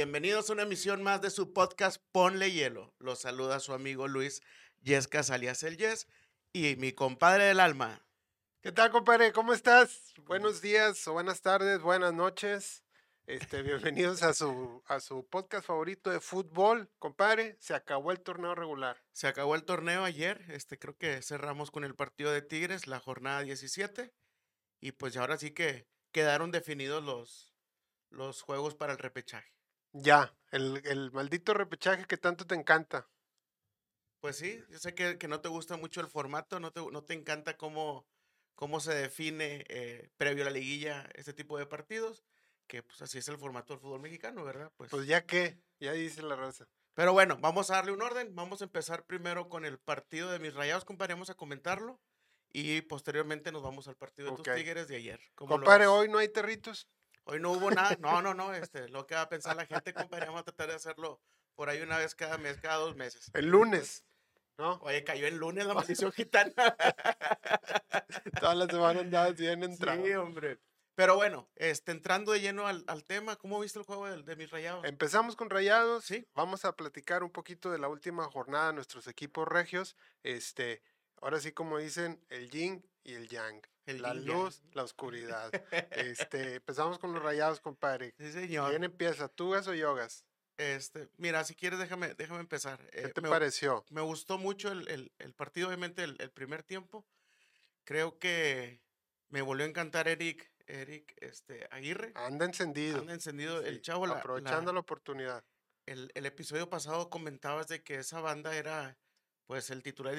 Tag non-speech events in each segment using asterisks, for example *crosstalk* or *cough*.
Bienvenidos a una emisión más de su podcast Ponle Hielo. Los saluda su amigo Luis Yescas alias El Yes y mi compadre del alma. ¿Qué tal, compadre? ¿Cómo estás? Buenos días o buenas tardes, buenas noches. Este, bienvenidos a su, a su podcast favorito de fútbol. Compadre, se acabó el torneo regular. Se acabó el torneo ayer. Este, creo que cerramos con el partido de Tigres, la jornada 17. Y pues ahora sí que quedaron definidos los, los juegos para el repechaje. Ya, el, el maldito repechaje que tanto te encanta. Pues sí, yo sé que, que no te gusta mucho el formato, no te, no te encanta cómo, cómo se define eh, previo a la liguilla este tipo de partidos, que pues así es el formato del fútbol mexicano, ¿verdad? Pues, ya que, ya dice la raza. Pero bueno, vamos a darle un orden. Vamos a empezar primero con el partido de mis rayados, compadre. Vamos a comentarlo. Y posteriormente nos vamos al partido de tus tigres de ayer. Compadre, hoy no hay territos. Hoy no hubo nada. No, no, no. Este, lo que va a pensar la gente, compadre, vamos a tratar de hacerlo por ahí una vez cada mes, cada dos meses. El lunes. ¿No? Oye, cayó el lunes la maldición gitana. *laughs* Todas las semanas andabas bien entrado. Sí, hombre. Pero bueno, este, entrando de lleno al, tema, ¿cómo viste el juego de, de, mis rayados? Empezamos con rayados, sí. Vamos a platicar un poquito de la última jornada de nuestros equipos regios. Este, ahora sí, como dicen, el yin y el yang. La luz, la oscuridad. este, empezamos con los rayados, compadre. Sí, señor. ¿Quién empieza? ¿Tugas o yogas? Este, mira, si quieres, déjame, déjame empezar. ¿Qué eh, te pareció? Me gustó mucho el, el, partido, obviamente, el, el, primer tiempo. Creo que me volvió a encantar Eric, Eric este, Aguirre. Anda encendido. Anda encendido. el chavo. Aprovechando la, oportunidad. El, el, episodio pasado comentabas de que esa banda era, pues el titular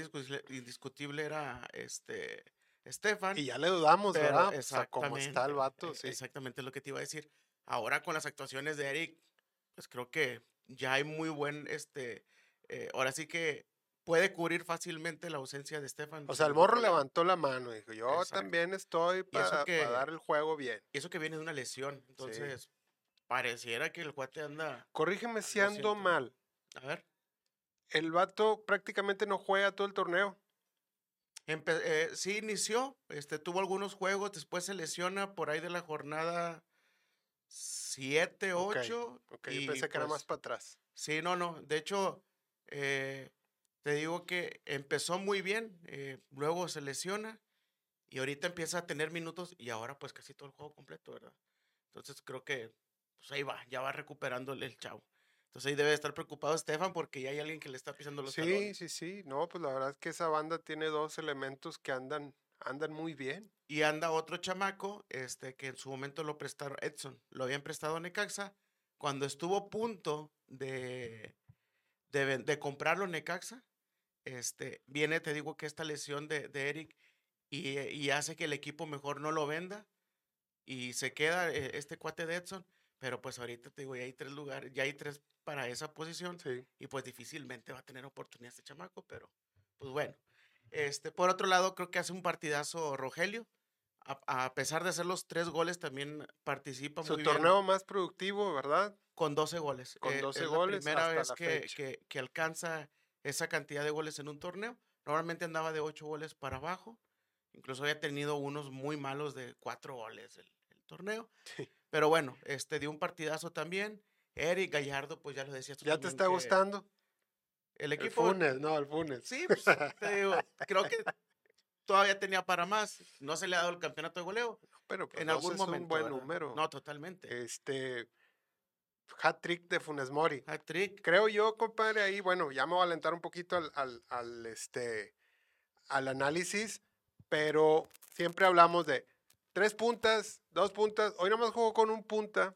indiscutible era este Estefan. Y ya le dudamos, ¿verdad? O sea, cómo está el vato. E, sí. Exactamente lo que te iba a decir. Ahora con las actuaciones de Eric, pues creo que ya hay muy buen, este, eh, ahora sí que puede cubrir fácilmente la ausencia de Estefan. O sea, el morro levantó la mano y dijo, yo también estoy para, dar el juego bien. Y eso que viene de una lesión, entonces pareciera que el cuate anda... Corrígeme si ando mal. A ver. El vato prácticamente no juega todo el torneo. Eh, sí inició, este, tuvo algunos juegos, después se lesiona por ahí de la jornada 7, 8. Ok, y pensé que era más pues para atrás. Sí, no, no. De hecho, eh, te digo que empezó muy bien, eh, luego se lesiona y ahorita empieza a tener minutos y ahora pues casi todo el juego completo, ¿verdad? Entonces creo que pues ahí va, ya va recuperando el chavo. Entonces ahí debe estar preocupado Estefan porque ya hay alguien que le está pisando los sí, Sí, sí, sí. No, pues la verdad es que esa banda tiene dos elementos que andan, andan muy bien. Y anda otro chamaco, este, que en su momento lo prestaron, Edson, lo habían prestado a Necaxa. Cuando estuvo a punto de, de, de comprarlo Necaxa, este, viene, te digo que esta lesión de, de Eric y, y, hace que el equipo mejor no lo venda y se queda eh, este cuate de Edson. Pero pues ahorita te digo, ya hay tres lugares, ya hay tres para esa posición. Y pues difícilmente va a tener oportunidad este chamaco, pero pues bueno. Este, por otro lado, creo que hace un partidazo Rogelio. A, pesar de hacer los tres goles, también participa Su torneo más productivo, ¿verdad? Con 12 goles. Con 12 eh, goles. La primera vez que, que, que, alcanza esa cantidad de goles en un torneo. Normalmente andaba de 8 goles para abajo. Incluso había tenido unos muy malos de 4 goles el, el torneo. *laughs* Sí. Pero bueno, este dio un partidazo también. Eric Gallardo, pues ya lo decías. ¿Ya te está gustando? El equipo. El Funes, no, el Funes. Sí, *laughs* pues, te digo, creo que todavía tenía para más. No se le ha dado el campeonato de goleo. Pero pues, en algún momento. Es un buen número. No, totalmente. Este. Hat trick de Funes Mori. Hat trick. Creo yo, compadre, ahí, bueno, ya me voy a alentar un poquito al, al, al este, al análisis, pero siempre hablamos de tres puntas, dos puntas. Hoy nomás jugó con un punta,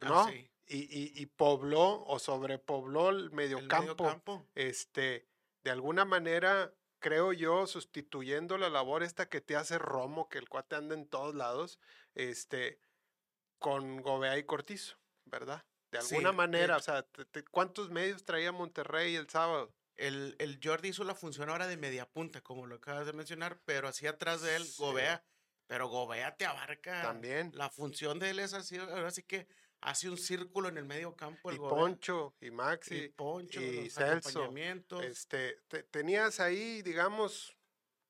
Ah, ¿no? sí. y, y, y pobló o sobrepobló el mediocampo. mediocampo. Este, de alguna manera, creo yo, sustituyendo la labor esta que te hace Romo, que el cuate anda en todos lados, este, con Gobea y Cortizo, ¿verdad? De alguna manera, o sea, te- te- ¿cuántos medios traía Monterrey el sábado? El, el Jordi hizo la función ahora de media punta, como lo acabas de mencionar, pero así atrás de él, Sí. Gobea. Pero Gobea te abarca. También. La función de él es así, ahora sí que hace un círculo en el medio campo. El y Gobea. Poncho, y Maxi, y Poncho, y los Celso, este, te- tenías ahí, digamos,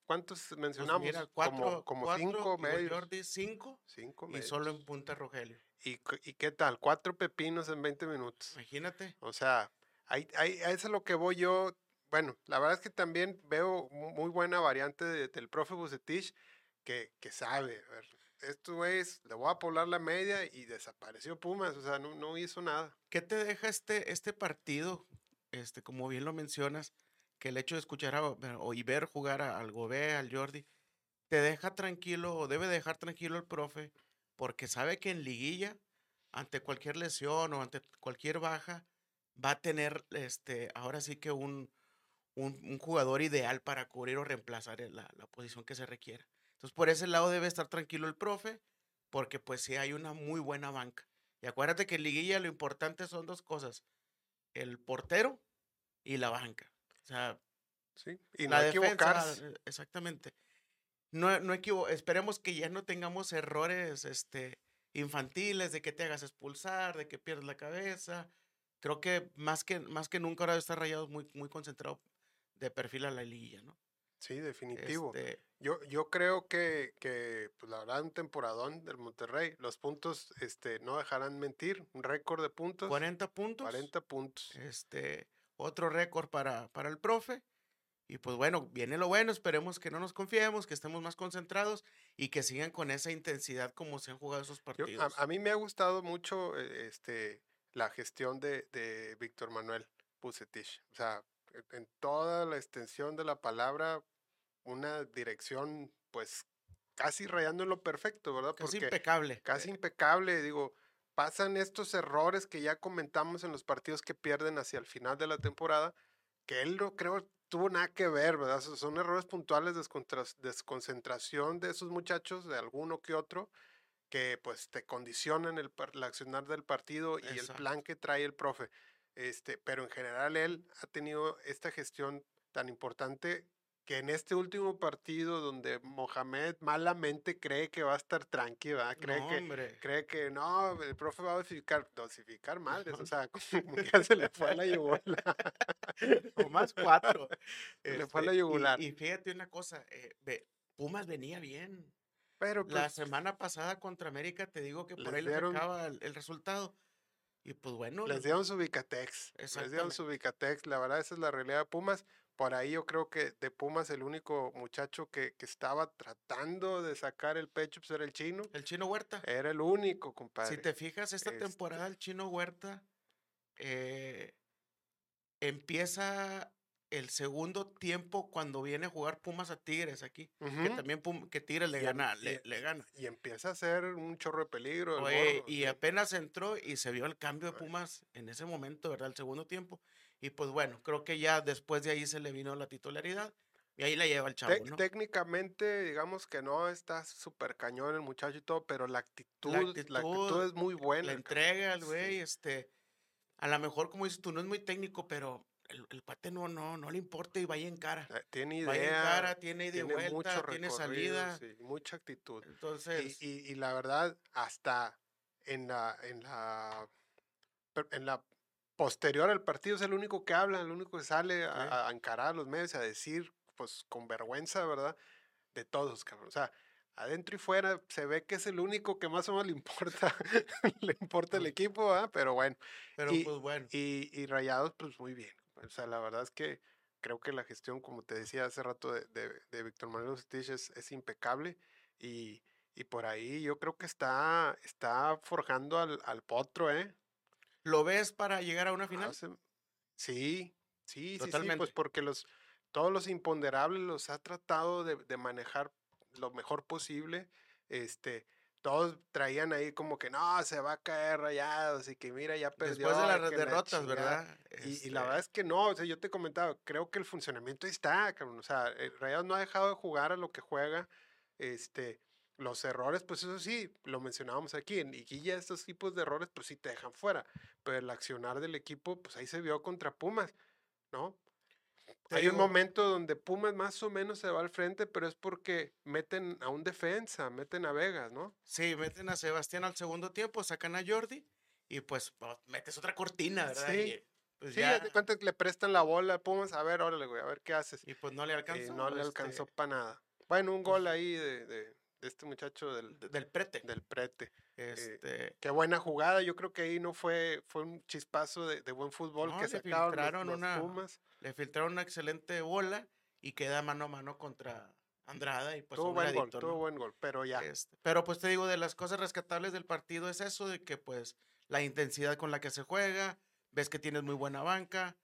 ¿cuántos Pues mencionamos? mira, cuatro, como como cuatro, cinco y medios. Jordi cinco Cinco y medios. solo en punta Rogelio. ¿Y, ¿Y qué tal? Cuatro pepinos en 20 minutos. Imagínate. O sea, ahí, ahí- a eso es lo que voy yo. Bueno, la verdad es que también veo mu- muy buena variante de- del profe Bucetich que, sabe. A ver, esto es, le voy a poblar la media y desapareció Pumas. O sea, no, no hizo nada. ¿Qué te deja este, este partido? Este, como bien lo mencionas, que el hecho de escuchar a- o y ver jugar a- al Gobea, al Jordi, te deja tranquilo o debe dejar tranquilo el profe, porque sabe que en liguilla, ante cualquier lesión o ante cualquier baja, va a tener este, ahora sí que un, un, un jugador ideal para cubrir o reemplazar la, la posición que se requiera. Entonces, por ese lado debe estar tranquilo el profe, porque pues sí hay una muy buena banca. Y acuérdate que en liguilla lo importante son dos cosas, el portero y la banca. O sea, ¿sí? Y la no defensa, equivocarse. eh, exactamente. No, no equivo- esperemos que ya no tengamos errores este, infantiles de que te hagas expulsar, de que pierdas la cabeza. Creo que más que, más que nunca ahora está rayado muy, muy concentrado de perfil a la liguilla, ¿no? Sí, definitivo. Este, Yo, yo creo que, que, pues la verdad, un temporadón del Monterrey. Los puntos este, no dejarán mentir. Un récord de puntos. 40 puntos. 40 puntos. Este, otro récord para, para el profe. Y pues bueno, viene lo bueno, esperemos que no nos confiemos, que estemos más concentrados y que sigan con esa intensidad como se han jugado esos Yo- partidos. a, a mí me ha gustado mucho eh, este, la gestión de, de Víctor Manuel Bucetich. O sea, en- toda la extensión de la palabra, una dirección, pues, casi rayando en lo perfecto, ¿verdad? Casi Porque impecable. casi impecable, digo, pasan estos errores que ya comentamos en los partidos que pierden hacia el final de la temporada, que él no creo tuvo nada que ver, ¿verdad? Son- errores puntuales, descontras- desconcentración de esos muchachos, de alguno que otro, que pues te condicionan el, el accionar del partido y el plan que trae el profe. Este, pero en general él ha tenido esta gestión tan importante que en este último partido donde Mohamed malamente cree que va a estar tranqui, ¿verdad? Cree no, que cree que no, el profe va a dosificar, dosificar madres, o *laughs* sea, como que se le fue a la yugular. *laughs* O más cuatro. *laughs* Se le fue a la Este, y- yugular. Y, fíjate una cosa, eh, Pumas venía bien. Pero La pues, semana pasada contra América te digo que por ahí le sacaba el, el resultado. Y pues bueno, les dieron su Vicatex, les dieron su. Vicatex, la verdad esa es la realidad de Pumas. Por ahí yo creo que de Pumas el único muchacho que, que estaba tratando de sacar el pecho pues era el chino. el chino Huerta. Era el único, compadre. Si te fijas, esta Este temporada el chino Huerta eh, empieza el segundo tiempo cuando viene a jugar Pumas a Tigres aquí. Que también Pum- que Tigres le Y em- gana, y le, le gana. Y empieza a ser un chorro de peligro. Oye, y sí. apenas entró y se vio el cambio de. Pumas en ese momento, ¿verdad? El segundo tiempo. Y pues bueno, creo que ya después de ahí se le vino la titularidad. Y ahí la lleva el chavo. Técnicamente, digamos que no está súper cañón el muchacho y todo, pero la actitud, la actitud, actitud, es muy buena. la entrega al güey, Sí. este, a lo mejor como dices tú, no es muy técnico, pero el, el cuate no, no, no le importa y vaya en cara. Eh, Tiene Vaya en idea, cara, tiene ida y tiene mucho vuelta, tiene salida. sí, mucha actitud. Y, Entonces, y- y la verdad, hasta en la, en la en la posterior al partido es el único que habla, el único que sale a, Sí. a- a encarar a los medios, a decir, pues con vergüenza, ¿verdad? De todos, cabrón. O sea, adentro y fuera se ve que es el único que más o menos le importa, *laughs* le importa el Pues equipo, ¿verdad? Pero bueno. pero y- pues bueno, Y, y Rayados, pues muy bien. O sea, la verdad es que creo que la gestión, como te decía hace rato, de, de, de Víctor Manuel Bucetich es, es impecable. Y, y por ahí yo creo que está, está forjando al, al potro, ¿eh? ¿lo ves para llegar a una final? Hace- sí, sí, sí, sí, pues Totalmente. porque los, todos los imponderables los ha tratado de, de manejar lo mejor posible. Este, todos traían ahí como que no, se va a caer rayados y que mira, ya perdió. Después de las derrotas, ¿verdad? Y, la verdad es que no, o sea, yo te comentaba, creo que el funcionamiento ahí está, cabrón. O sea, el Rayados no ha dejado de jugar a lo que juega. Este, los errores, pues eso sí, lo mencionábamos aquí, en Iguilla estos tipos de errores, pues sí te dejan fuera. Pero el accionar del equipo, pues ahí se vio contra Pumas, ¿no? Hay un momento donde Pumas más o menos se va al frente, pero es porque meten a un defensa, meten a Vegas, ¿no? Sí, meten a Sebastián al segundo tiempo, sacan a Jordi y pues metes otra cortina, ¿verdad? Sí. pues sí, ya... de cuenta que le prestan la bola a Pumas, a ver, órale, güey, a ver qué haces. Y pues no le alcanzó. no le alcanzó este para nada. Bueno, un gol ahí de este muchacho del, del prete. Del prete. Eh, este... qué buena jugada. Yo creo que ahí no fue, fue un chispazo de, buen fútbol que se filtraron una, Le filtraron una excelente bola y queda mano a mano contra Andrada y pues tuvo buen gol, tuvo buen gol, pero ya. Este, pero pues te digo, de las cosas rescatables del partido es eso, de que pues la intensidad con la que se juega, ves que tienes muy buena banca,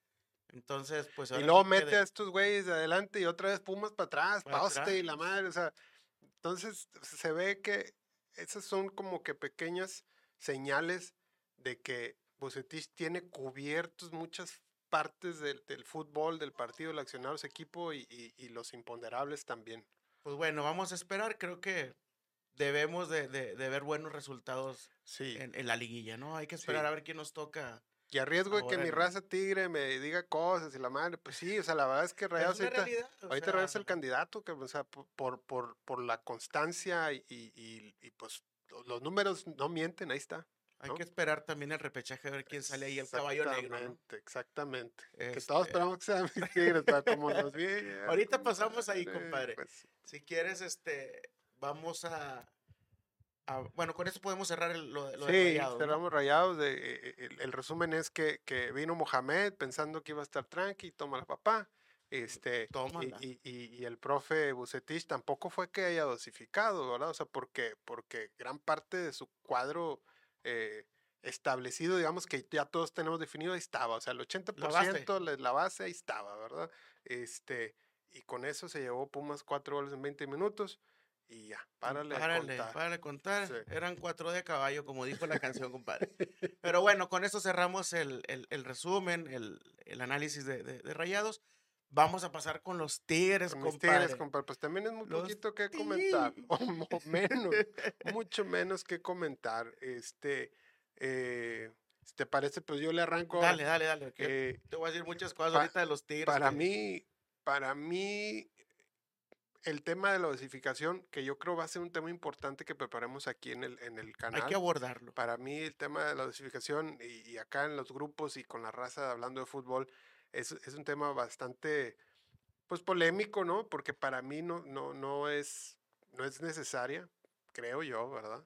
entonces pues... Y luego mete a estos güeyes de adelante y otra vez Pumas para atrás, Pauste y la madre, o sea, entonces se ve que esas son como que pequeñas señales de que Bucetich tiene cubiertos muchas partes del, fútbol, del partido, el accionar su equipo y, los imponderables también. Pues bueno, vamos a esperar, creo que debemos de, ver buenos resultados en, la liguilla, ¿no? Hay que esperar a ver quién nos toca y arriesgo de que mi raza tigre me diga cosas y la madre, pues sí, o sea, la verdad es que Rayados ahorita, ahorita es el candidato, que, o sea, por, por, por la constancia y, y, pues los números no mienten, ahí está. Hay que esperar también el repechaje a ver quién sale ahí, el caballo negro. Exactamente, exactamente. Que todos este esperamos que sean mis tigres, como los vi. *laughs* Ahorita pasamos ahí, compadre. Pues si quieres, este, vamos a, Ah, bueno, con eso podemos cerrar el, lo, lo sí, de cerramos rayados. De, eh, eh, el, resumen es que, que, vino Mohamed pensando que iba a estar tranqui, toma la papá. Este, y, y, y, el profe Bucetich tampoco fue que haya dosificado, ¿verdad? O sea, porque, porque gran parte de su cuadro eh, establecido, digamos que ya todos tenemos definido, ahí estaba. O sea, el 80% la base, la base ahí estaba, ¿verdad? Este, y con eso se llevó Pumas cuatro goles en 20 minutos. Y ya, párale, párale contar. Párale contar. Eran cuatro de caballo, como dijo la canción, compadre. *laughs* Pero bueno, con eso cerramos el, el, el resumen, el, el análisis de, de, Rayados. Vamos a pasar con los Tigres, con compadre. Tigres, compadre. Pues también es muy poquito que comentar. O, menos, *laughs* mucho menos que comentar. Este, eh, si te parece, pues yo le arranco. Dale, dale, dale. Eh, te voy a decir muchas cosas ahorita de los Tigres. Para mí, para mí, el tema de la dosificación, que yo creo va a ser un tema importante que preparemos aquí en el, en el canal. Hay que abordarlo. Para mí el tema de la dosificación y, acá en los grupos y con la raza hablando de fútbol es, es, un tema bastante pues polémico, ¿no? Porque para mí no, no, no, es, no es necesaria, creo yo, ¿verdad?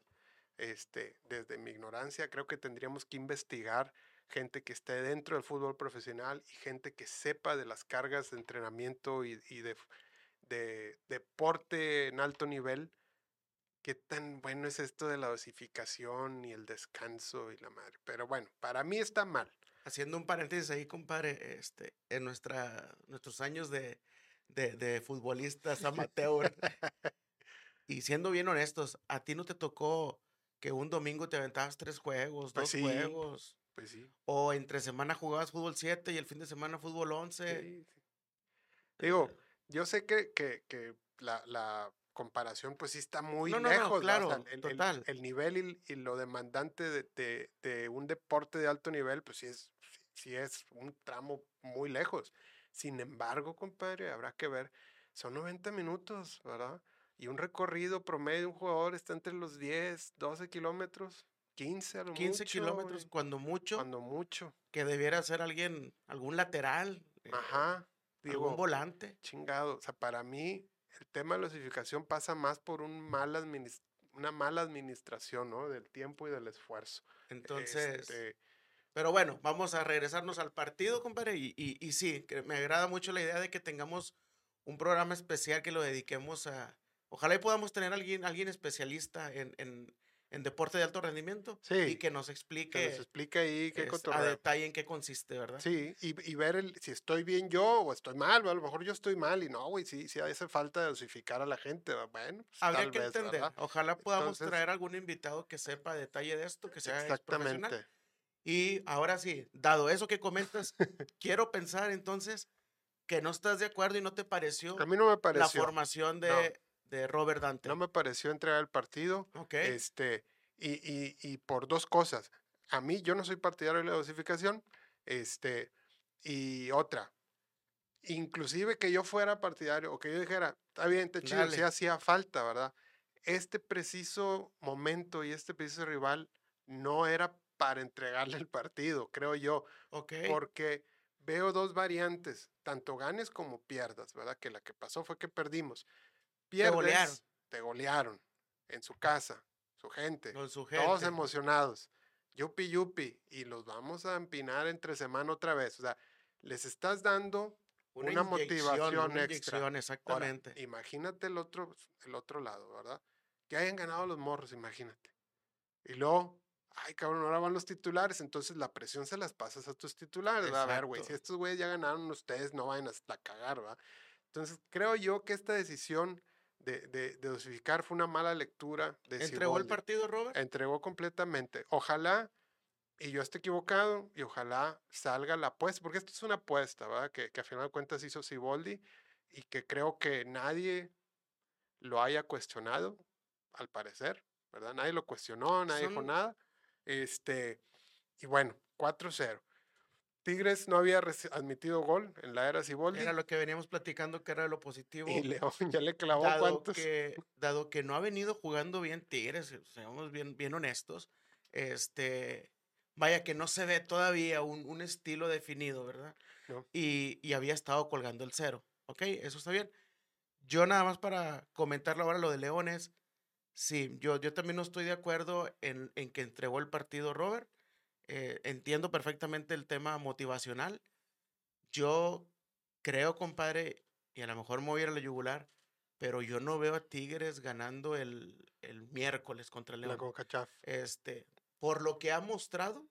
Este, desde mi ignorancia creo que tendríamos que investigar gente que esté dentro del fútbol profesional y gente que sepa de las cargas de entrenamiento y, y de de deporte en alto nivel, qué tan bueno es esto de la dosificación y el descanso y la madre. Pero bueno, para mí está mal. Haciendo un paréntesis ahí, compadre, este, en nuestra, nuestros años de, de, de futbolistas amateur, y siendo bien honestos, ¿a ti no te tocó que un domingo te aventabas tres juegos, pues dos juegos? Pues sí. O entre semana jugabas fútbol 7 y el fin de semana fútbol 11. Digo, yo sé que, que, que la, la, comparación pues sí está muy lejos. claro, el, total. El, nivel y, lo demandante de, de, de, un deporte de alto nivel pues sí es, sí es un tramo muy lejos. Sin embargo, compadre, habrá que ver, son 90 minutos, ¿verdad? Y un recorrido promedio de un jugador está entre los 10, 12 kilómetros, 15 a lo 15 kilómetros, cuando mucho. Cuando mucho. Que debiera ser alguien, algún lateral. Eh, Ajá. Digo, un volante. Chingado. O sea, para mí el tema de la osificación pasa más por un mal una mala administración, ¿no? Del tiempo y del esfuerzo. Entonces, este pero bueno, vamos a regresarnos al partido, compadre. Y, y, sí, que me agrada mucho la idea de que tengamos un programa especial que lo dediquemos a... Ojalá y podamos tener alguien, alguien especialista en, en, en deporte de alto rendimiento. Sí. Y que nos explique. Que nos explique ahí qué es, a detalle en qué consiste, ¿verdad? Sí, y, y ver el, si estoy bien yo o estoy mal, a lo mejor yo estoy mal y no, güey, sí, sí hace falta dosificar a la gente, bueno, pues, Habría que entender, ojalá podamos traer algún invitado que sepa detalle de esto, que sea Exactamente. Y ahora sí, dado eso que comentas, *laughs* quiero pensar entonces que no estás de acuerdo y no te pareció, a mí no me pareció. la formación de, de Robert Dante. No me pareció entregar el partido. Este, y, y, y, por dos cosas. A mí, yo no soy partidario de la dosificación. Este, y otra. Inclusive que yo fuera partidario o que yo dijera, está bien, te chido, si hacía falta, ¿verdad? Este preciso momento y este preciso rival no era para entregarle el partido, creo yo. Porque veo dos variantes, tanto ganes como pierdas, ¿verdad? Que la que pasó fue que perdimos. Pierdes, te golearon. Te golearon en su casa, su gente, todos emocionados. Yupi, yupi, y los vamos a empinar entre semana otra vez. O sea, les estás dando una, motivación extra. exactamente. imagínate el otro, el otro lado, ¿verdad? Que hayan ganado los morros, imagínate. Y luego ay, cabrón, ahora van los titulares, entonces la presión se las pasas a tus titulares, a ver, güey, si estos güeyes ya ganaron, ustedes no vayan hasta cagar, ¿va? Entonces, creo yo que esta decisión de, de, dosificar fue una mala lectura. De ¿Entregó el partido, Robert? Entregó completamente. Ojalá, y yo esté equivocado, y ojalá salga la apuesta, porque esto es una apuesta, ¿verdad? Que, que a final de cuentas hizo Siboldi, y que creo que nadie lo haya cuestionado, al parecer, ¿verdad? Nadie lo cuestionó, nadie dijo nada. Este, y bueno, 4-0. Tigres no había admitido gol en la era Ciboldi. Era lo que veníamos platicando que era lo positivo. Y *laughs* León ya le clavó dado cuántos. Que, dado que no ha venido jugando bien Tigres, seamos bien, bien honestos, este, vaya que no se ve todavía un, un estilo definido, ¿verdad? Y, y, había estado colgando el cero. Ok, eso está bien. Yo nada más para comentarlo ahora lo de Leones, Sí, yo, yo también no estoy de acuerdo en, en que entregó el partido Robert. Eh, entiendo perfectamente el tema motivacional. Yo creo, compadre, y a lo mejor me voy a ir a la yugular, pero yo no veo a Tigres ganando el, el miércoles contra el León. Este, por lo que ha mostrado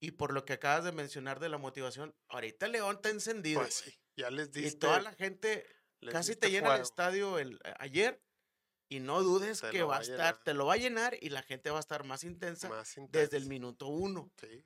y por lo que acabas de mencionar de la motivación, ahorita León está encendido. Pues sí, ya les diste. Y toda la gente, casi te llena el estadio el, ayer y no dudes que va a estar, te lo va a llenar y la gente va a estar más intensa, desde el minuto uno. Sí.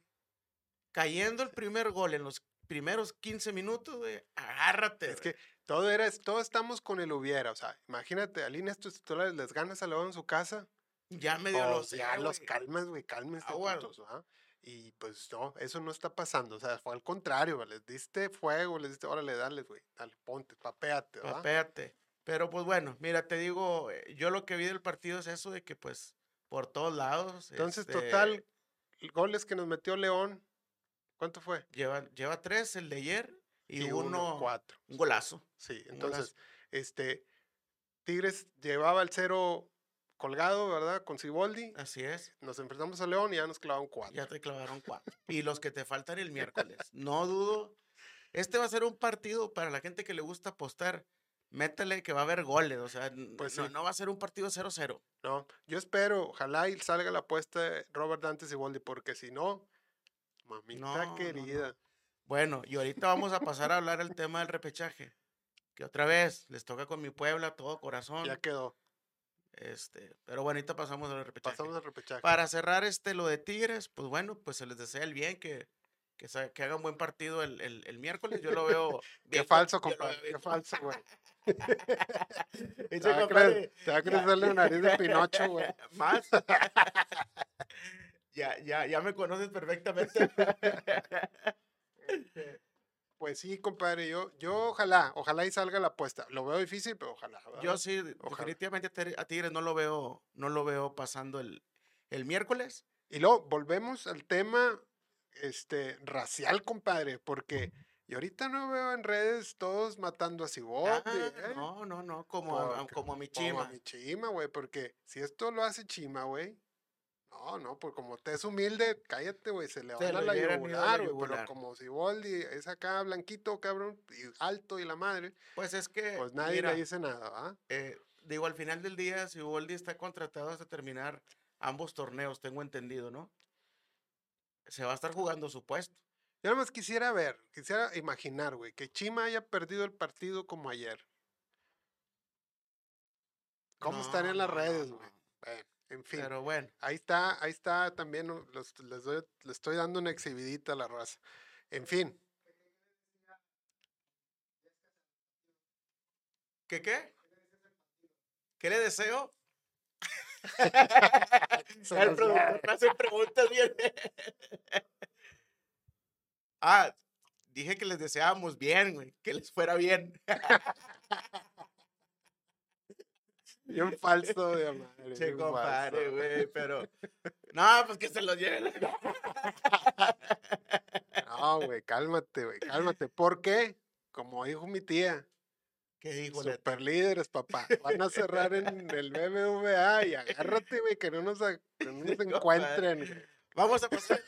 Cayendo el primer gol en los primeros 15 minutos, güey, agárrate. Es que todo era, todos estamos con el hubiera. O sea, imagínate, alineas tus titulares, les ganas a León en su casa. Ya medio oh, los. Ya los calmas, güey, cálmense. Ah, y pues no, eso no está pasando. O sea, fue al contrario, les diste fuego, les diste, órale, dale, güey, dale, ponte, papéate, ¿verdad? Papéate. Pero pues bueno, mira, te digo, eh, yo lo que vi del partido es eso de que pues por todos lados. Entonces, total, este goles que nos metió León, ¿cuánto fue? Lleva, lleva tres el de ayer y, uno, cuatro. Un golazo. Sí, entonces, este, Tigres llevaba el cero colgado, ¿verdad? Con Ciboldi. Así es. Nos enfrentamos a León y ya nos clavaron cuatro. Ya te clavaron cuatro. y los que te faltan el *laughs* miércoles. No dudo. Este va a ser un partido para la gente que le gusta apostar métele que va a haber goles, o sea, pues no, va a ser un partido 0-0. No, yo espero, ojalá y salga la apuesta de Robert Dantes y Boldi, porque si no, mamita querida. bueno, y ahorita vamos a pasar a hablar el tema del repechaje, que otra vez les toca con mi Puebla, todo corazón. Ya quedó. Este, pero bueno, ahorita pasamos al repechaje. Pasamos al repechaje. Para cerrar este lo de Tigres, pues bueno, pues se les desea el bien, que que, que haga un buen partido el, el, el miércoles. Yo lo veo. *laughs* Qué falso, compadre. Qué falso, güey. *laughs* *laughs* te, va a crecer la nariz de Pinocho, güey. Más. ya, ya, ya me conoces perfectamente. Este, pues sí, compadre, yo, yo ojalá, ojalá y salga la apuesta. Lo veo difícil, pero ojalá. Yo sí, definitivamente a Tigres no lo veo, no lo veo pasando el, el miércoles. Y luego volvemos al tema este, racial, compadre, porque y ahorita no veo en redes todos matando a Cibote. Ah, ¿eh? No, no, no, como, a, como a mi chima. Como a mi chima, güey, porque si esto lo hace chima, güey, no, no, pues como te es humilde, cállate, güey, se le va a la yugular, güey, pero como Ciboldi es acá blanquito, cabrón, y alto y la madre. Pues es que. Pues nadie le dice nada, ¿ah? digo, al final del día, Ciboldi está contratado hasta terminar ambos torneos, tengo entendido, ¿no? Se va a estar jugando su puesto. Yo nada más quisiera ver, quisiera imaginar, güey, que Chima haya perdido el partido como ayer. ¿Cómo estarían las redes, güey? en fin. Pero bueno. Ahí está, ahí está también, les, doy, les estoy dando una exhibidita a la raza. En fin. ¿Qué qué? ¿Qué le deseo? *laughs* El productor me hace preguntas bien. ah, dije que les deseábamos bien, güey, que les fuera bien. *laughs* Bien falso de madre. Che, compadre, güey, pero. *laughs* No, pues que se lo lleven. No, güey, cálmate, güey, cálmate. ¿Por qué? Como dijo mi tía. ¿Qué dijo? Super líderes, papá. Van a cerrar en el BBVA y agárrate, güey, que no nos, que no nos *laughs* encuentren. Vamos a pasar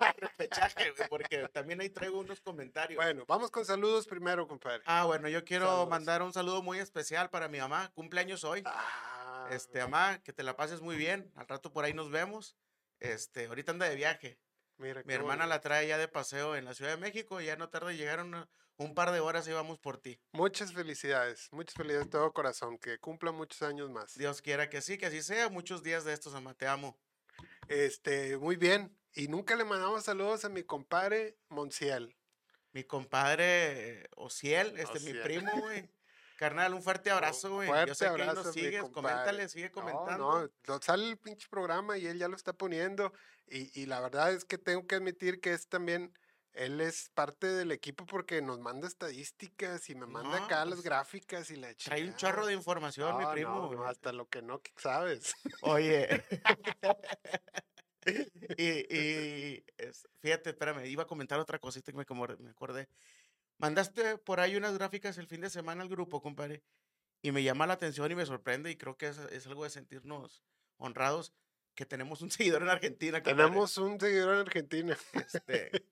al repechaje, güey, porque también ahí traigo unos comentarios. Bueno, vamos con saludos primero, compadre. Ah, bueno, yo quiero mandar un saludo muy especial para mi mamá. Cumpleaños hoy. Ah, este, mamá, que te la pases muy bien. Al rato por ahí nos vemos. Este, ahorita anda de viaje. Mira, mi hermana la trae ya de paseo en la Ciudad de México y ya no tarda en llegar un par de horas y vamos por ti. Muchas felicidades, muchas felicidades de todo corazón, que cumpla muchos años más. Dios quiera que sí, que así sea, muchos días de estos, mamá, te amo. Este, muy bien. Y nunca le mandamos saludos a mi compadre Monciel. Mi compadre Ociel, este, mi primo, güey. Carnal, un fuerte abrazo, güey. Yo sé que nos sigues, coméntale, sigue comentando. No, no, sale el pinche programa y él ya lo está poniendo. Y, y la verdad es que tengo que admitir que es también, él es parte del equipo porque nos manda estadísticas y me manda acá las pues, gráficas y la chica. Trae un chorro de información, mi primo. hasta lo que no sabes. Oye. *laughs* *laughs* y, fíjate, espérame, iba a comentar otra cosita que me, me acordé. Mandaste por ahí unas gráficas el fin de semana al grupo, compadre, y me llama la atención y me sorprende y creo que es, algo de sentirnos honrados que tenemos un *laughs* seguidor en Argentina. Tenemos un seguidor en Argentina. Este, *laughs*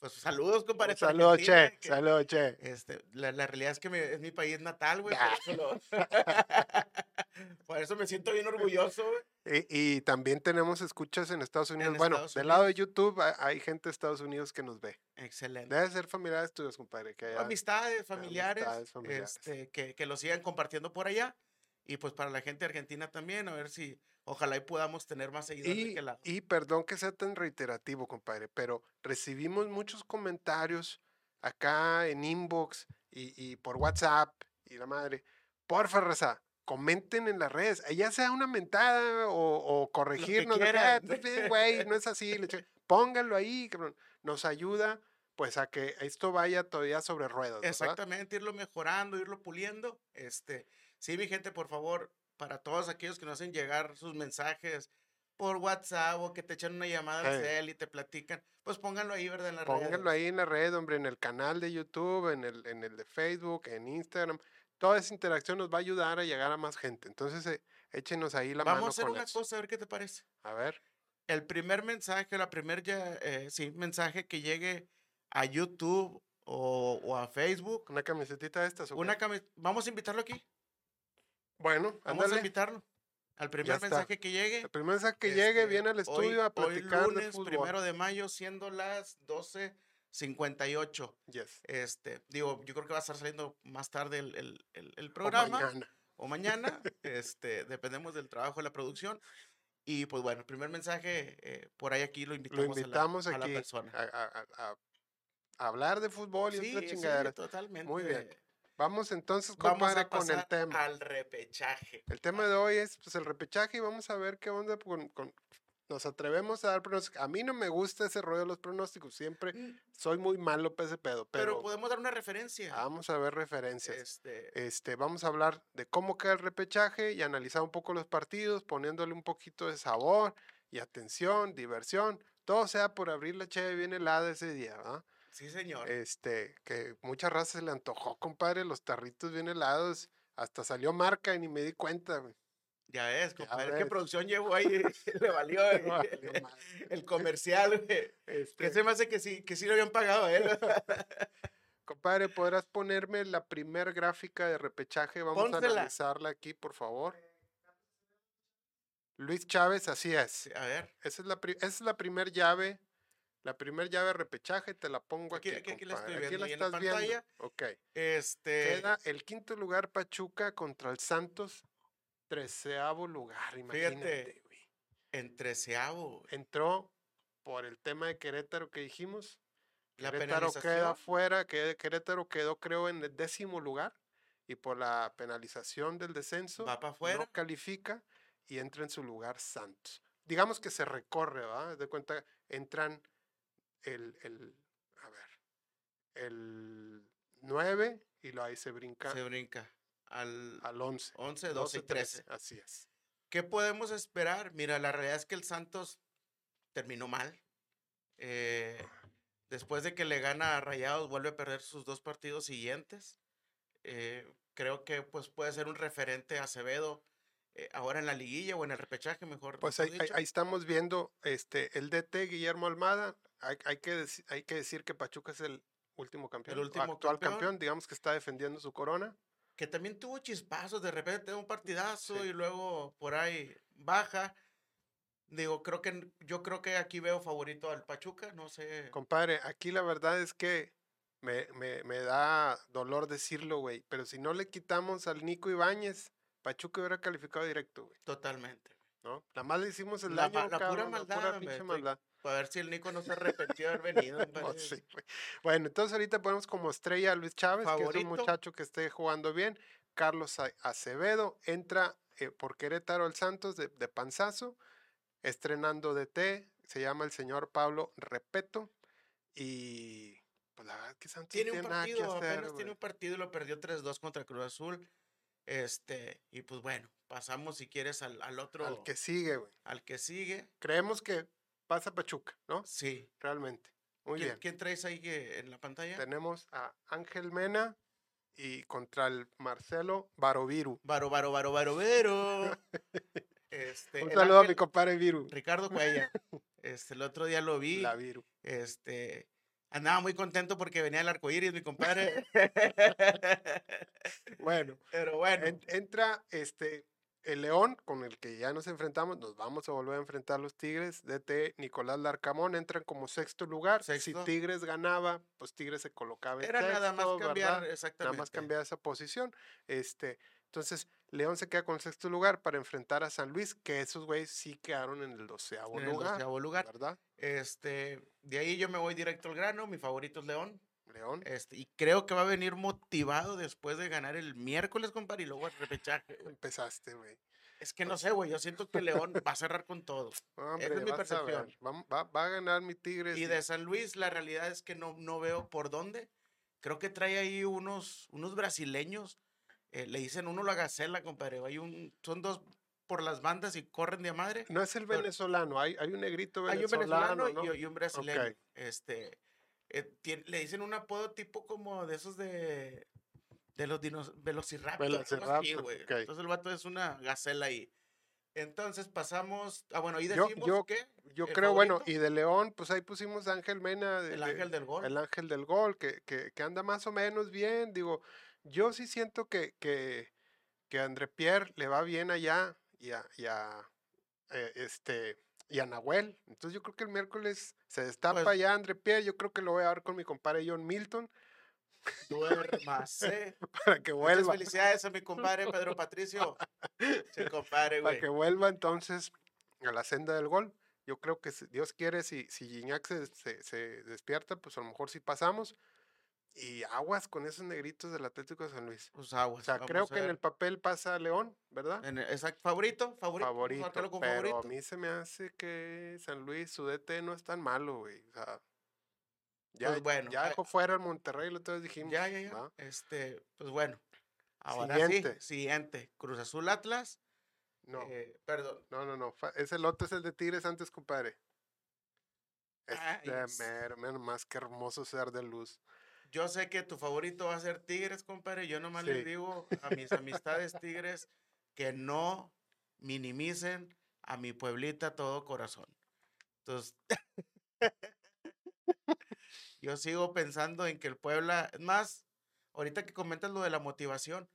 pues saludos, compadre. Saludos, che. Saludos, che. Este, la, realidad es que es mi país natal, güey. *laughs* Por, eso me siento bien orgulloso, güey. Y, también tenemos escuchas en Estados Unidos. bueno, del lado de YouTube hay gente de Estados Unidos que nos ve. Excelente. Debe ser familiares tuyos, compadre. Que amistades, familiares. Este, que, que lo sigan compartiendo por allá. Y pues para la gente argentina también, a ver si Ojalá y podamos tener más seguidores y, de que lado. Y perdón que sea tan reiterativo, compadre, pero recibimos muchos comentarios acá en inbox y, por WhatsApp y la madre. Porfa, Raza, comenten en las redes. Ya sea una mentada o, corregirnos. Ah, *laughs* güey, no es así. Pónganlo ahí, Nos ayuda pues a que esto vaya todavía sobre ruedas. Exactamente, irlo mejorando, irlo puliendo. Este, sí, mi gente, por favor, para todos aquellos que nos hacen llegar sus mensajes por WhatsApp o que te echan una llamada al cel y te platican, pues pónganlo ahí, ¿verdad? En la Pónganlo ahí en la red, hombre, en el canal de YouTube, en el, en el de Facebook, en Instagram. Toda esa interacción nos va a ayudar a llegar a más gente. Entonces, eh, échenos ahí la mano. Vamos a hacer una cosa, a ver qué te parece. A ver. El primer mensaje, la primer ya, eh, sí, mensaje que llegue a YouTube o, a Facebook. Una camisetita de estas. Una Vamos a invitarlo aquí. Bueno, vamos a invitarlo. Al primer mensaje que llegue. El primer mensaje que llegue este, viene al estudio a platicar hoy lunes, de primero de mayo, siendo las 12.58. Yes. Este, digo, yo creo que va a estar saliendo más tarde el, el, el, programa. O mañana. O mañana. este, dependemos del trabajo de la producción. Y pues bueno, el primer mensaje, eh, por ahí aquí lo invitamos, lo invitamos a, la, a persona. A, hablar de fútbol y sí, otra chingadera. Sí, totalmente. Muy bien. Vamos entonces, compadre, con el tema. Al repechaje. El tema de hoy es pues el repechaje y vamos a ver qué onda con, con nos atrevemos a dar pronósticos. A mí no me gusta ese rollo de los pronósticos. Siempre mm. soy muy malo para ese pedo. Pero, podemos dar una referencia. Vamos a ver referencias. Este... este, vamos a hablar de cómo queda el repechaje y analizar un poco los partidos, poniéndole un poquito de sabor y atención, diversión. Todo sea por abrir la cheve bien helada ese día, ¿verdad? Sí, señor. Este, que muchas razas se le antojó, compadre, los tarritos bien helados. Hasta salió marca y ni me di cuenta, güey. Ya ves, compadre, qué producción llevo ahí, *laughs* *laughs* le valió, *laughs* el, comercial, güey. Este que se me hace que sí, que sí lo habían pagado a él. compadre, ¿podrás ponerme la primer gráfica de repechaje? Vamos a analizarla aquí, por favor. Luis Chávez, así es. A ver. Esa es la, esa es la primera llave. La primera llave de repechaje te la pongo aquí. Aquí, aquí, la estoy Aquí viendo. la y en estás pantalla, viendo. Ok. Este. Queda el quinto lugar Pachuca contra el Santos. Treceavo lugar, imagínate, güey. En treceavo. Entró por el tema de Querétaro que dijimos. La Querétaro queda fuera, que Querétaro quedó creo en el décimo lugar y por la penalización del descenso Va para afuera. no califica y entra en su lugar Santos. Digamos que se recorre, ¿va? De cuenta, entran el, el a ver, el 9 y lo ahí se brinca Se brinca. Al al 11. 11, 12 y 13. Así es. ¿Qué podemos esperar? Mira, la realidad es que el Santos terminó mal. Eh, después de que le gana a Rayados, vuelve a perder sus dos partidos siguientes. Eh, creo que pues puede ser un referente a Acevedo eh, ahora en la liguilla o en el repechaje, mejor. Pues ahí, ahí- dicho. ahí estamos viendo este el DT Guillermo Almada. Hay, hay que, hay que decir que Pachuca es el último campeón. o último actual campeón. campeón. digamos que está defendiendo su corona. Que también tuvo chispazos, de repente un partidazo Sí. y luego por ahí baja. Digo, creo que yo creo que aquí veo favorito al Pachuca, no sé. Compadre, aquí la verdad es que me, me, me da dolor decirlo, güey. Pero si no le quitamos al Nico Ibáñez, Pachuca hubiera calificado directo, güey. Totalmente. ¿No? Nada más le hicimos el La daño, la pura maldad, pura hombre, pinche estoy- maldad. Para ver si el Nico no se arrepintió de haber venido. *laughs* No, sí. Bueno, entonces ahorita ponemos como estrella a Luis Chávez, que es un muchacho que esté jugando bien. Carlos Acevedo entra eh, por Querétaro al Santos de, de panzazo, estrenando DT, se llama el señor Pablo Repeto. Y pues la verdad que Santos Tiene un nada que partido, hacer, apenas tiene un partido y lo perdió 3-2 contra Cruz Azul. Este, y pues bueno, pasamos si quieres al, al otro, Al que sigue, güey. al que sigue. Creemos que pasa Pachuca, ¿no? Sí. Realmente. Muy ¿Quién, bien. quién traes ahí en la pantalla? Tenemos a Ángel Mena y contra el Marcelo Baroviru. Varo, varo, varo, varo, vero. *laughs* Este, Un saludo a mi Ángel- compadre Viru. Ricardo Cuella. *laughs* Este, el otro día lo vi. La Viru. Este, andaba muy contento porque venía el arcoíris, mi compadre. *laughs* Bueno, Pero bueno, en- entra este el León con el que ya nos enfrentamos, nos vamos a volver a enfrentar los Tigres. DT Nicolás Larcamón entran como sexto lugar. Si Sexto. Tigres ganaba, pues Tigres se colocaba en era nada más sexto, cambiar, ¿verdad? exactamente. Nada más cambiar esa posición. Este, entonces, León se queda con el sexto lugar para enfrentar a San Luis, que esos güeyes sí quedaron en el doceavo en el lugar. doceavo lugar. ¿Verdad? Este, de ahí yo me voy directo al grano. Mi favorito es León. León. Este, y creo que va a venir motivado después de ganar el miércoles, compadre, y luego el repechaje. Empezaste, güey. Es que no sé, güey. Yo siento que León va a cerrar con todo. No, Esa hombre, es mi percepción. vam- Va, va a ganar mi Tigres. Y de San Luis, la realidad es que no, no veo por dónde. Creo que trae ahí unos, unos brasileños. eh, le dicen uno la gacela, compadre. Hay un, son dos por las bandas y corren de madre. No es el venezolano, hay, hay un negrito Hay un venezolano, venezolano ¿no? y, y un brasileño. Ok. Este, eh, le dicen un apodo tipo como de esos de, de los dinos, velociraptor. así. Entonces el vato es una gacela ahí. Entonces pasamos, ah bueno, ahí Yo- decimos yo- que Yo ¿El creo, bueno, y de León, pues ahí pusimos a Ángel Mena. de- el ángel del gol. El ángel del gol, que, que, que anda más o menos bien. Digo, yo sí siento que, que, que a André Pierre le va bien allá y a, y a, eh, este, y a Nahuel. Entonces yo creo que el miércoles se destapa Pues- ya André Pierre. Yo creo que lo voy a dar con mi compadre John Milton Duérmase. *laughs* para que Muchas vuelva. felicidades a mi compadre Pedro Patricio. Sí, compadre, Para güey. que vuelva entonces a la senda del gol. Yo creo que si Dios quiere, si, si Gignac se, se- se despierta, pues a lo mejor sí pasamos. Y aguas con esos negritos del Atlético de San Luis. Pues aguas. O sea, creo que en el papel pasa León, ¿verdad? En el- exacto, favorito, favorito. favorito. Pero favorito. a mí se me hace que San Luis, su DT no es tan malo, güey. O sea, ya, Pues bueno, ya ah, dejó fuera el Monterrey, lo todos dijimos. Ya, ya, ya. Este, pues bueno. Ahora Siguiente. sí, siguiente. Cruz Azul Atlas. No, eh, perdón. no, no, no. Ese lote es el de Tigres antes, compadre. Este mero, más que hermoso ser de luz. Yo sé que tu favorito va a ser Tigres, compadre. Yo nomás les Sí. digo a mis amistades Tigres que no minimicen a mi pueblita todo corazón. Entonces, *laughs* yo sigo pensando en que el Puebla, es más, ahorita que comentas lo de la motivación,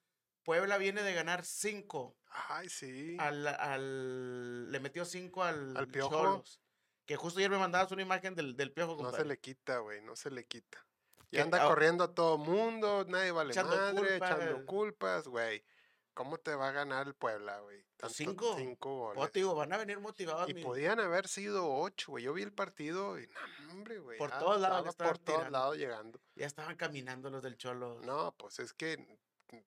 Puebla viene de ganar cinco. Ay, sí. Al, al, le metió cinco al, Al Piojo. Cholos. Que justo ayer me mandabas una imagen del, del piojo, No compadre. se le quita, güey, no se le quita. Y anda corriendo a todo mundo, nadie vale Echando madre, echando culpas. güey. ¿Cómo te va a ganar el Puebla, güey? Tanto- cinco. Cinco Oh, goles. te digo, van a venir motivados. Y podían haber sido ocho, güey. Yo vi el partido y, no, hombre, güey. Por ah, todos lados le estaba por estaban todos tirando. lados llegando. Ya estaban caminando los del Cholo. No, pues es que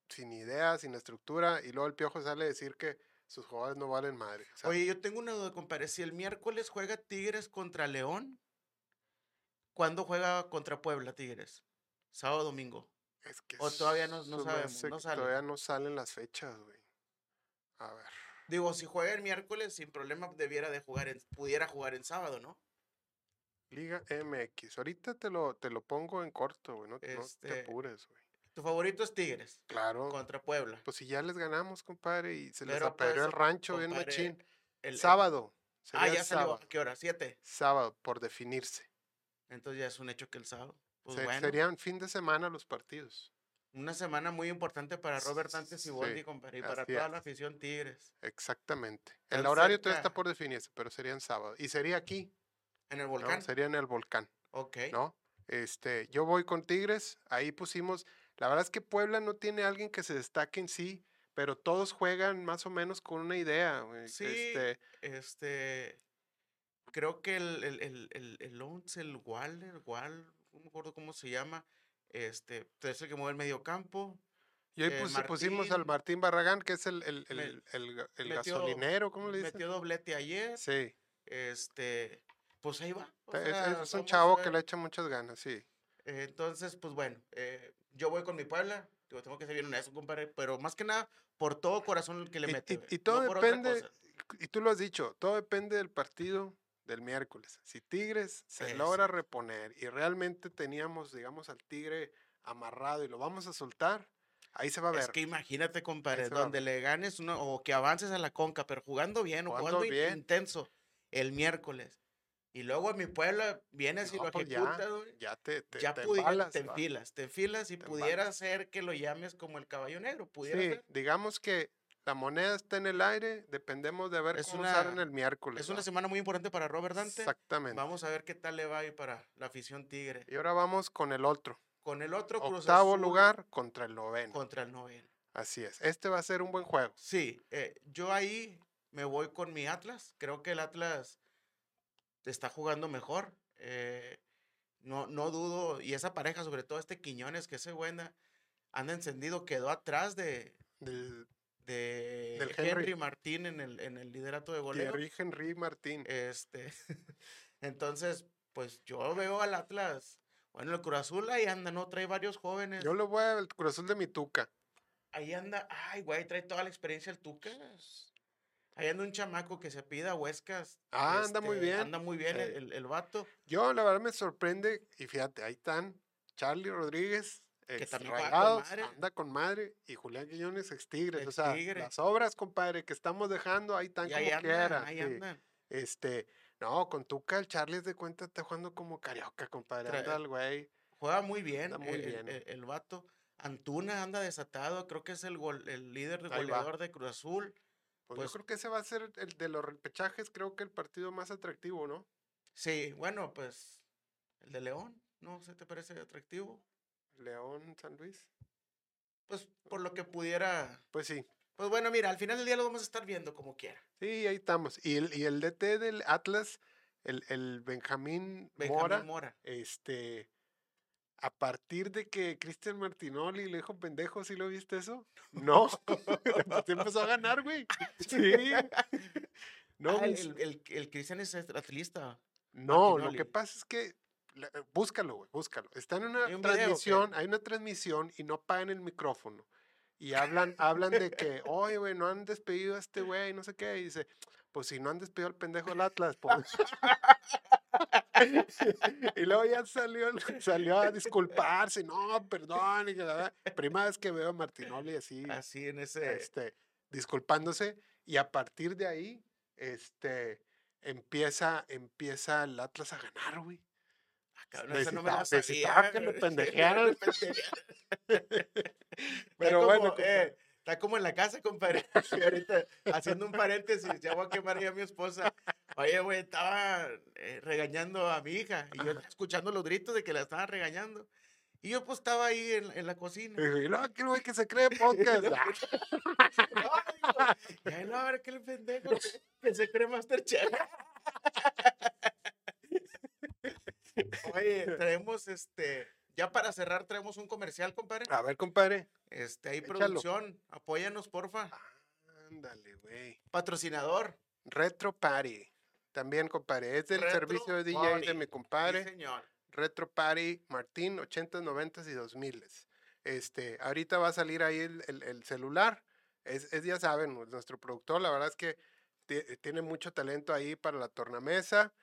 sin idea, sin estructura, y luego el piojo sale a decir que sus jugadores no valen madre. Oye, yo tengo una duda, compadre. Si el miércoles juega Tigres contra León, ¿cuándo juega contra Puebla Tigres? ¿Sábado o domingo? es que o todavía no- sabemos, no sale. Todavía no salen las fechas, güey. A ver. Digo, si juega el miércoles, sin problema debiera de jugar, en, pudiera jugar en sábado, ¿no? Liga MX. Ahorita te lo, te lo pongo en corto, güey. No, no te Este, apures, güey. Tu favorito es Tigres Claro. contra Puebla. Pues si ya les ganamos, compadre, y se les Pero, pues, el rancho bien compadre, machín. El- el- sábado. ah, ya salió. sábado. ¿A qué hora? ¿Siete? Sábado, por definirse. Entonces ya es un hecho que el sábado. Pues Se- bueno, Serían fin de semana los partidos. una semana muy importante para Robert Dantes y Sí, Boldi, compadre, y para toda es. la afición Tigres. Exactamente. El horario todavía está por definirse, pero serían sábado. Y sería aquí, En el ¿no? volcán. Sería en el volcán, Ok. ¿no? Este, yo voy con Tigres, ahí pusimos, la verdad es que Puebla no tiene alguien que se destaque en sí, pero todos juegan más o menos con una idea. Sí, Este, Este. Creo que el, el, el, el, el once, el Waller, Wall, no me acuerdo cómo se llama. Este, es el que mueve el medio campo. y ahí eh, pus- pusimos al Martín Barragán, que es el, el, el, el el metió- gasolinero, ¿cómo le dicen? Metió doblete ayer. Sí, Este. Pues ahí va. es, sea, es un chavo que le echa muchas ganas, sí. Eh, Entonces, pues bueno, eh, yo voy con mi Puebla. Digo, tengo que ser bien honesto, compadre. Pero más que nada, por todo corazón que le Y- mete. y- y todo no depende, y tú lo has dicho, todo depende del partido del miércoles. Si Tigres se Eso. logra reponer y realmente teníamos, digamos, al Tigre amarrado y lo vamos a soltar, ahí se va a ver. Es que imagínate, compadre, donde le ganes uno, o que avances a la conca, pero jugando bien, o Jugando jugando bien. intenso el miércoles. Y luego a mi puebla vienes y lo pues ya, ya te, te, Ya te embalas, te va. enfilas, te enfilas y Te pudiera embalas. ser que lo llames como el caballo negro, pudiera Sí, ser. digamos que la moneda está en el aire, dependemos de ver Es cómo una- el miércoles. Es una ¿va? semana muy importante para Robert Dante. Exactamente. Vamos a ver qué tal le va a ir para la afición tigre. Y ahora vamos con el otro. Con el otro Cruz Octavo Azul lugar contra el noveno. contra el noveno. Así es. Este va a ser un buen juego. Sí, eh, yo ahí me voy con mi Atlas. Creo que el Atlas está jugando mejor. eh, no, no dudo. Y esa pareja, sobre todo este Quiñones, que ese buena, anda encendido, quedó atrás de, Del de Del Henry. Henry. Martín en el, en el liderato de goleo. Thierry Henry Martín. Este, *laughs* entonces, pues yo veo al Atlas. Bueno, el Cruz Azul ahí anda, ¿no? Trae varios jóvenes. Yo lo voy al Cruz Azul de mi tuca. Ahí anda, ay, güey, trae toda la experiencia el Tuca. Ahí anda un chamaco que se pida Huescas. Ah, anda muy este, bien. Anda muy bien Sí. el- el vato. Yo, la verdad, me sorprende. Y fíjate, ahí están Charlie Rodríguez. Que también con Rayados, anda con madre. Y Julián Quiñones, ex Tigres. O sea, Tigre. las obras, compadre, que estamos dejando, ahí están Y como ahí andan, quiera. ahí andan. Este, no, con Tuca, el Charlie es de cuenta, está jugando como carioca, compadre. Anda el güey. Juega muy bien, muy el, bien. el- el vato. Antuna anda desatado, creo que es el, gol, el líder goleador de Cruz Azul. Pues, Pues- yo creo que ese va a ser el de los repechajes, creo que el partido más atractivo, ¿no? Sí, bueno, pues el de León, ¿no? ¿Se te parece atractivo? León, San Luis. Pues por lo que pudiera... Pues sí, Pues bueno, mira, al final del día lo vamos a estar viendo como quiera. sí, ahí estamos. Y el, y el DT del Atlas, el, el Benjamín, Benjamín Mora, Mora. este, a partir de que Cristian Martinoli le dijo pendejo, ¿sí lo viste eso? *laughs* No, *laughs* Pues empezó a ganar, güey. Sí. No, Ah, el, mis- el, el, Cristian es atlista. No, lo que pasa es que búscalo, güey, búscalo. Está en una ¿Hay un video transmisión, hay una transmisión y no apagan el micrófono. Y hablan, hablan de que, *laughs* oye, güey, no han despedido a este güey, no sé qué. Y dice, pues si no han despedido al pendejo del Atlas, pues. *laughs* y luego ya salió, *laughs* salió a disculparse, no, perdón. Y la primera vez que veo a Martinoli así, Así en ese. este, disculpándose. Y a partir de ahí, este, empieza, empieza el Atlas a ganar, güey. Cabrón, *laughs* no me la necesitaba sabía, que güey. *laughs* pendejearan. *laughs* Pero bueno, eh, Está como en la casa, compadre. Ahorita, haciendo un paréntesis, ya voy a quemar ya a mi esposa. Oye, güey, estaba eh, regañando a mi hija y yo escuchando los gritos de que la estaban regañando. Y yo pues estaba ahí en, en la cocina. Y no, que güey que se cree podcast. no, no, a ver qué pendejo que, que se cree Masterchef. Oye, *laughs* traemos este, ya para cerrar traemos un comercial, compadre. A ver, compadre. Este, ahí producción, apóyanos, porfa. Ándale, güey. Patrocinador. Retro Party. También, compadre. Es del servicio de DJ de mi compadre. Sí, señor. Retro Party Martín, 80, 90 y 2000. Este, ahorita va a salir ahí el, el, el celular. Es, es, ya saben, nuestro productor, la verdad es que tiene mucho talento ahí para la tornamesa.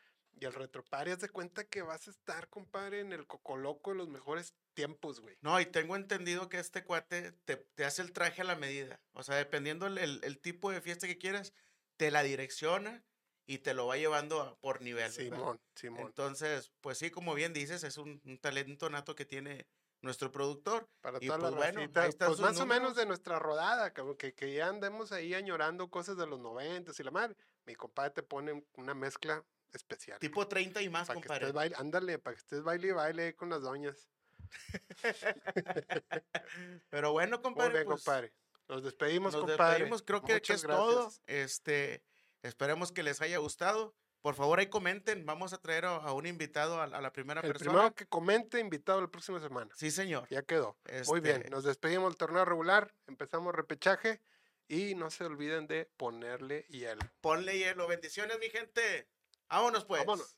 Y el retropari, haz de cuenta que vas a estar, compadre, en el cocoloco de los mejores tiempos, güey. No, y tengo entendido que este cuate te, te hace el traje a la medida. O sea, dependiendo el, el, el, tipo de fiesta que quieras, te la direcciona y te lo va llevando por nivel. Simón, Simón. Entonces, pues sí, como bien dices, es un, un talento nato que tiene nuestro productor. Para toda pues, la bueno, ahí pues más números. o menos de nuestra rodada, que, que ya andemos ahí añorando cosas de los noventas y la madre. Mi compadre te pone una mezcla especial. Tipo 30 y más, para compadre. Que estés baile, ándale, para que estés baile y baile con las doñas. *laughs* Pero bueno, compadre. Muy bien, pues, compadre. Nos despedimos, nos compadre. Despedimos, creo que, que es gracias. todo. Este, esperemos que les haya gustado. Por favor, ahí comenten. Vamos a traer a, a un invitado a, a, la primera el persona. El primero que comente, invitado la próxima semana. Sí, señor. Ya quedó. Este... Muy bien. Nos despedimos del torneo regular. Empezamos repechaje. Y no se olviden de ponerle hielo. Ponle hielo. Bendiciones, mi gente. Vámonos, pues.